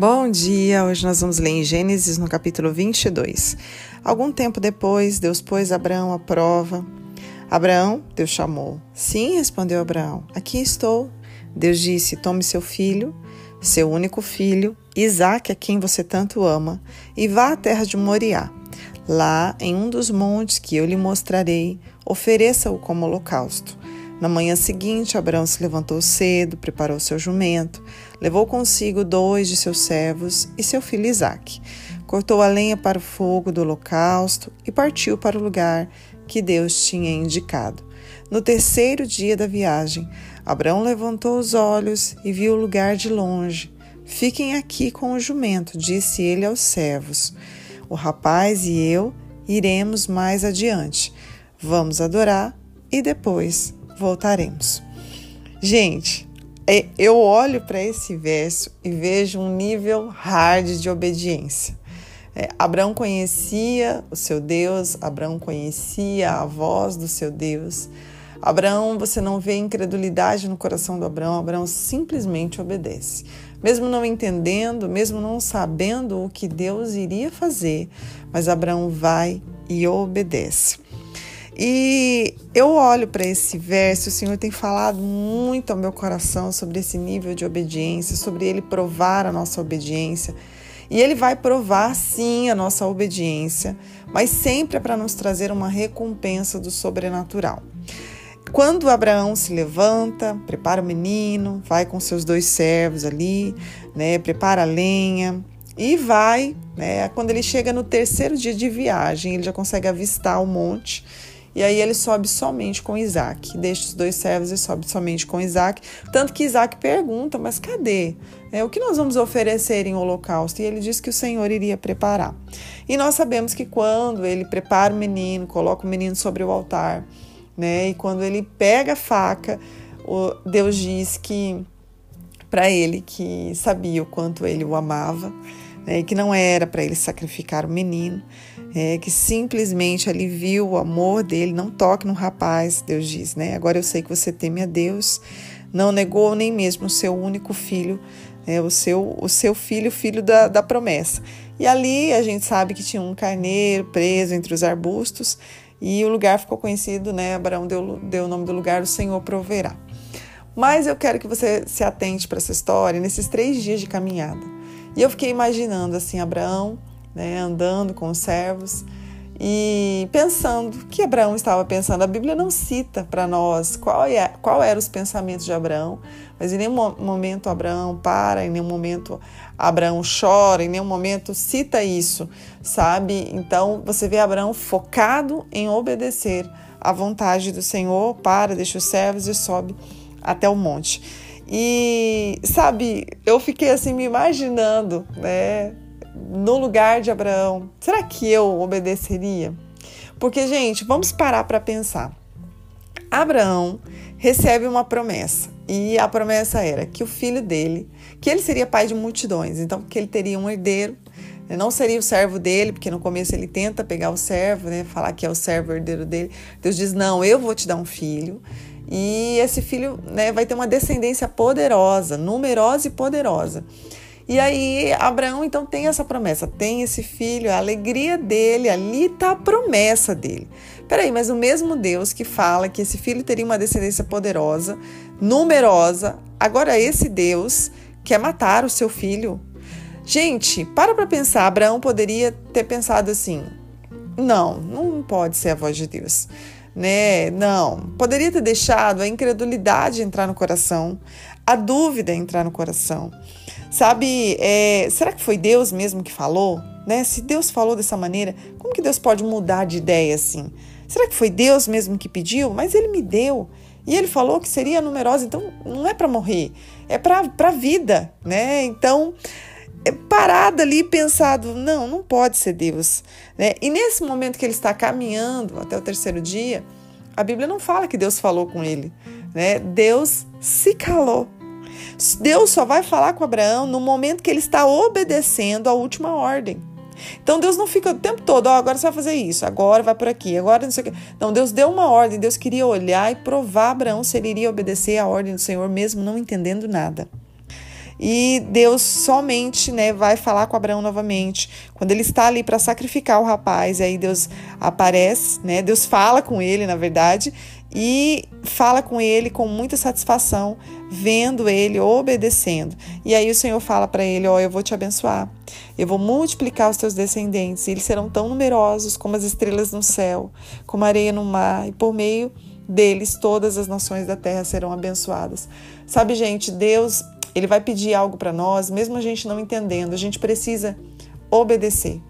Bom dia! Hoje nós vamos ler em Gênesis no capítulo 22. Algum tempo depois, Deus pôs Abraão à prova. Abraão, Deus chamou. Sim, respondeu Abraão, aqui estou. Deus disse: Tome seu filho, seu único filho, Isaque, a quem você tanto ama, e vá à terra de Moriá. Lá, em um dos montes que eu lhe mostrarei, ofereça-o como holocausto. Na manhã seguinte, Abraão se levantou cedo, preparou seu jumento, levou consigo dois de seus servos e seu filho Isaque. Cortou a lenha para o fogo do holocausto e partiu para o lugar que Deus tinha indicado. No terceiro dia da viagem, Abraão levantou os olhos e viu o lugar de longe. Fiquem aqui com o jumento, disse ele aos servos. O rapaz e eu iremos mais adiante. Vamos adorar e depois voltaremos. Gente, eu olho para esse verso e vejo um nível hard de obediência. É, Abraão conhecia o seu Deus, Abraão conhecia a voz do seu Deus. Abraão, você não vê incredulidade no coração do Abraão, Abraão simplesmente obedece. Mesmo não entendendo, mesmo não sabendo o que Deus iria fazer, mas Abraão vai e obedece. E eu olho para esse verso, o Senhor tem falado muito ao meu coração sobre esse nível de obediência, sobre ele provar a nossa obediência. E ele vai provar sim a nossa obediência, mas sempre é para nos trazer uma recompensa do sobrenatural. Quando Abraão se levanta, prepara o menino, vai com seus dois servos ali, né, prepara a lenha e vai, né, quando ele chega no terceiro dia de viagem, ele já consegue avistar o monte e aí ele sobe somente com Isaac, deixa os dois servos e sobe somente com Isaac. Tanto que Isaac pergunta: Mas cadê? É, o que nós vamos oferecer em holocausto? E ele diz que o Senhor iria preparar. E nós sabemos que quando ele prepara o menino, coloca o menino sobre o altar, né? E quando ele pega a faca, Deus diz que para ele que sabia o quanto ele o amava né, que não era para ele sacrificar o menino, é, que simplesmente ali viu o amor dele, não toque no rapaz, Deus diz, né? Agora eu sei que você teme a Deus, não negou nem mesmo o seu único filho, é, o, seu, o seu filho, filho da, da promessa. E ali a gente sabe que tinha um carneiro preso entre os arbustos e o lugar ficou conhecido, né? Abraão deu, deu o nome do lugar, o Senhor proverá. Mas eu quero que você se atente para essa história nesses três dias de caminhada. E eu fiquei imaginando assim Abraão, né, andando com os servos e pensando o que Abraão estava pensando. A Bíblia não cita para nós qual, é, qual eram os pensamentos de Abraão, mas em nenhum momento Abraão para, em nenhum momento Abraão chora, em nenhum momento cita isso, sabe? Então você vê Abraão focado em obedecer à vontade do Senhor, para, deixa os servos e sobe até o monte. E, sabe, eu fiquei assim me imaginando, né, no lugar de Abraão. Será que eu obedeceria? Porque, gente, vamos parar para pensar. Abraão recebe uma promessa, e a promessa era que o filho dele, que ele seria pai de multidões, então que ele teria um herdeiro, não seria o servo dele, porque no começo ele tenta pegar o servo, né, falar que é o servo herdeiro dele. Deus diz: "Não, eu vou te dar um filho e esse filho né, vai ter uma descendência poderosa, numerosa e poderosa. E aí, Abraão então tem essa promessa, tem esse filho, a alegria dele, ali está a promessa dele. Peraí, mas o mesmo Deus que fala que esse filho teria uma descendência poderosa, numerosa, agora esse Deus quer matar o seu filho. Gente, para para pensar, Abraão poderia ter pensado assim: não, não pode ser a voz de Deus né? Não. Poderia ter deixado a incredulidade entrar no coração, a dúvida entrar no coração. Sabe, é, será que foi Deus mesmo que falou? Né? Se Deus falou dessa maneira, como que Deus pode mudar de ideia assim? Será que foi Deus mesmo que pediu? Mas ele me deu. E ele falou que seria numerosa, então não é para morrer, é para a vida, né? Então, parado ali pensado, não, não pode ser Deus. Né? E nesse momento que ele está caminhando até o terceiro dia, a Bíblia não fala que Deus falou com ele. Né? Deus se calou. Deus só vai falar com Abraão no momento que ele está obedecendo a última ordem. Então Deus não fica o tempo todo, oh, agora você vai fazer isso, agora vai por aqui, agora não sei o que. Não, Deus deu uma ordem, Deus queria olhar e provar Abraão se ele iria obedecer a ordem do Senhor, mesmo não entendendo nada. E Deus somente, né, vai falar com Abraão novamente. Quando ele está ali para sacrificar o rapaz, e aí Deus aparece, né? Deus fala com ele, na verdade, e fala com ele com muita satisfação, vendo ele obedecendo. E aí o Senhor fala para ele: Ó, oh, eu vou te abençoar, eu vou multiplicar os teus descendentes, e eles serão tão numerosos como as estrelas no céu, como a areia no mar, e por meio deles todas as nações da terra serão abençoadas. Sabe, gente, Deus ele vai pedir algo para nós, mesmo a gente não entendendo, a gente precisa obedecer.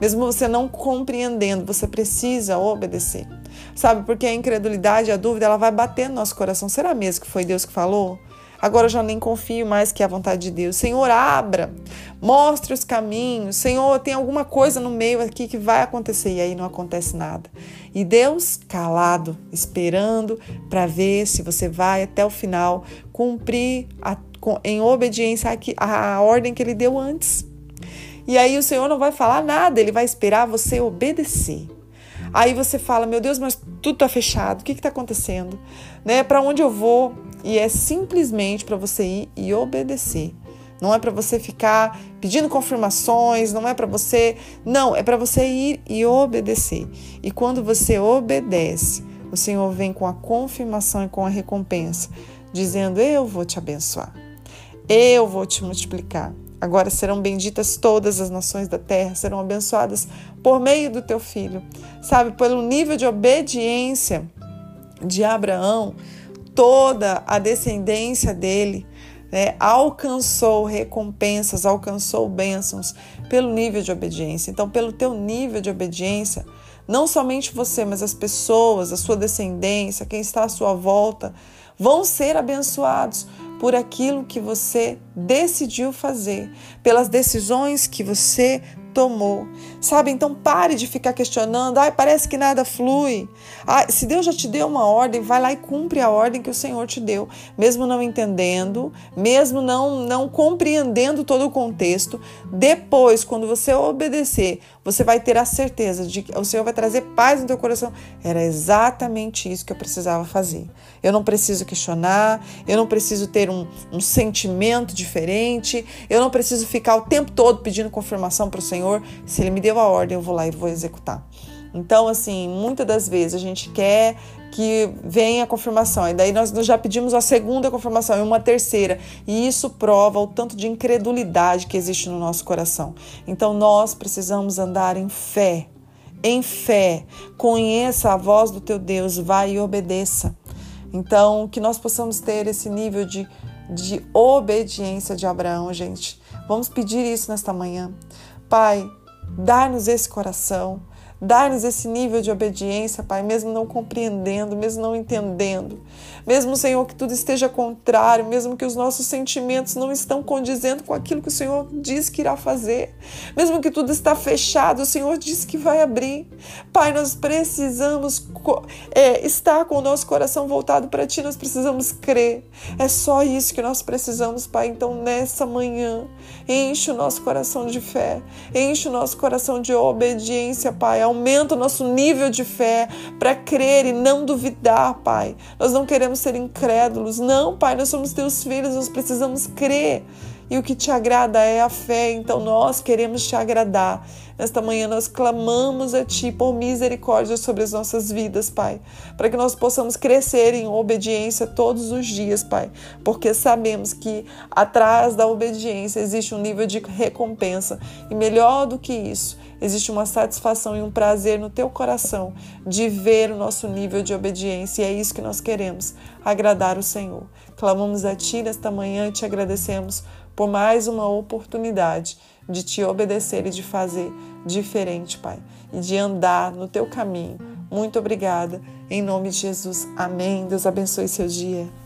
Mesmo você não compreendendo, você precisa obedecer. Sabe, porque a incredulidade, a dúvida, ela vai bater no nosso coração. Será mesmo que foi Deus que falou? Agora eu já nem confio mais que é a vontade de Deus. Senhor, abra, mostre os caminhos. Senhor, tem alguma coisa no meio aqui que vai acontecer e aí não acontece nada. E Deus calado, esperando para ver se você vai até o final cumprir a, em obediência à ordem que ele deu antes. E aí o Senhor não vai falar nada, ele vai esperar você obedecer. Aí você fala, meu Deus, mas tudo está fechado, o que está acontecendo? Né? Para onde eu vou? E é simplesmente para você ir e obedecer. Não é para você ficar pedindo confirmações, não é para você. Não, é para você ir e obedecer. E quando você obedece, o Senhor vem com a confirmação e com a recompensa, dizendo: Eu vou te abençoar, eu vou te multiplicar. Agora serão benditas todas as nações da terra, serão abençoadas por meio do teu filho. Sabe, pelo nível de obediência de Abraão, toda a descendência dele né, alcançou recompensas, alcançou bênçãos pelo nível de obediência. Então, pelo teu nível de obediência, não somente você, mas as pessoas, a sua descendência, quem está à sua volta, vão ser abençoados por aquilo que você decidiu fazer, pelas decisões que você tomou. Sabe? Então pare de ficar questionando. Ai, parece que nada flui. Ai, se Deus já te deu uma ordem, vai lá e cumpre a ordem que o Senhor te deu, mesmo não entendendo, mesmo não não compreendendo todo o contexto. Depois, quando você obedecer, você vai ter a certeza de que o Senhor vai trazer paz no teu coração. Era exatamente isso que eu precisava fazer. Eu não preciso questionar, eu não preciso ter um, um sentimento diferente, eu não preciso ficar o tempo todo pedindo confirmação para o Senhor. Se Ele me deu a ordem, eu vou lá e vou executar. Então, assim, muitas das vezes a gente quer que venha a confirmação, e daí nós já pedimos a segunda confirmação e uma terceira, e isso prova o tanto de incredulidade que existe no nosso coração. Então, nós precisamos andar em fé, em fé. Conheça a voz do teu Deus, vai e obedeça. Então, que nós possamos ter esse nível de, de obediência de Abraão, gente. Vamos pedir isso nesta manhã. Pai, dá-nos esse coração Dá-nos esse nível de obediência, Pai, mesmo não compreendendo, mesmo não entendendo. Mesmo, Senhor, que tudo esteja contrário, mesmo que os nossos sentimentos não estão condizendo com aquilo que o Senhor diz que irá fazer. Mesmo que tudo está fechado, o Senhor diz que vai abrir. Pai, nós precisamos é, estar com o nosso coração voltado para Ti, nós precisamos crer. É só isso que nós precisamos, Pai. Então, nessa manhã, enche o nosso coração de fé, enche o nosso coração de obediência, Pai aumenta o nosso nível de fé para crer e não duvidar, Pai. Nós não queremos ser incrédulos, não, Pai, nós somos teus filhos, nós precisamos crer. E o que te agrada é a fé, então nós queremos te agradar. Nesta manhã nós clamamos a Ti por misericórdia sobre as nossas vidas, Pai, para que nós possamos crescer em obediência todos os dias, Pai, porque sabemos que atrás da obediência existe um nível de recompensa e melhor do que isso, existe uma satisfação e um prazer no teu coração de ver o nosso nível de obediência e é isso que nós queremos, agradar o Senhor. Clamamos a Ti nesta manhã e te agradecemos por mais uma oportunidade de te obedecer e de fazer diferente, Pai, e de andar no teu caminho. Muito obrigada. Em nome de Jesus. Amém. Deus abençoe seu dia.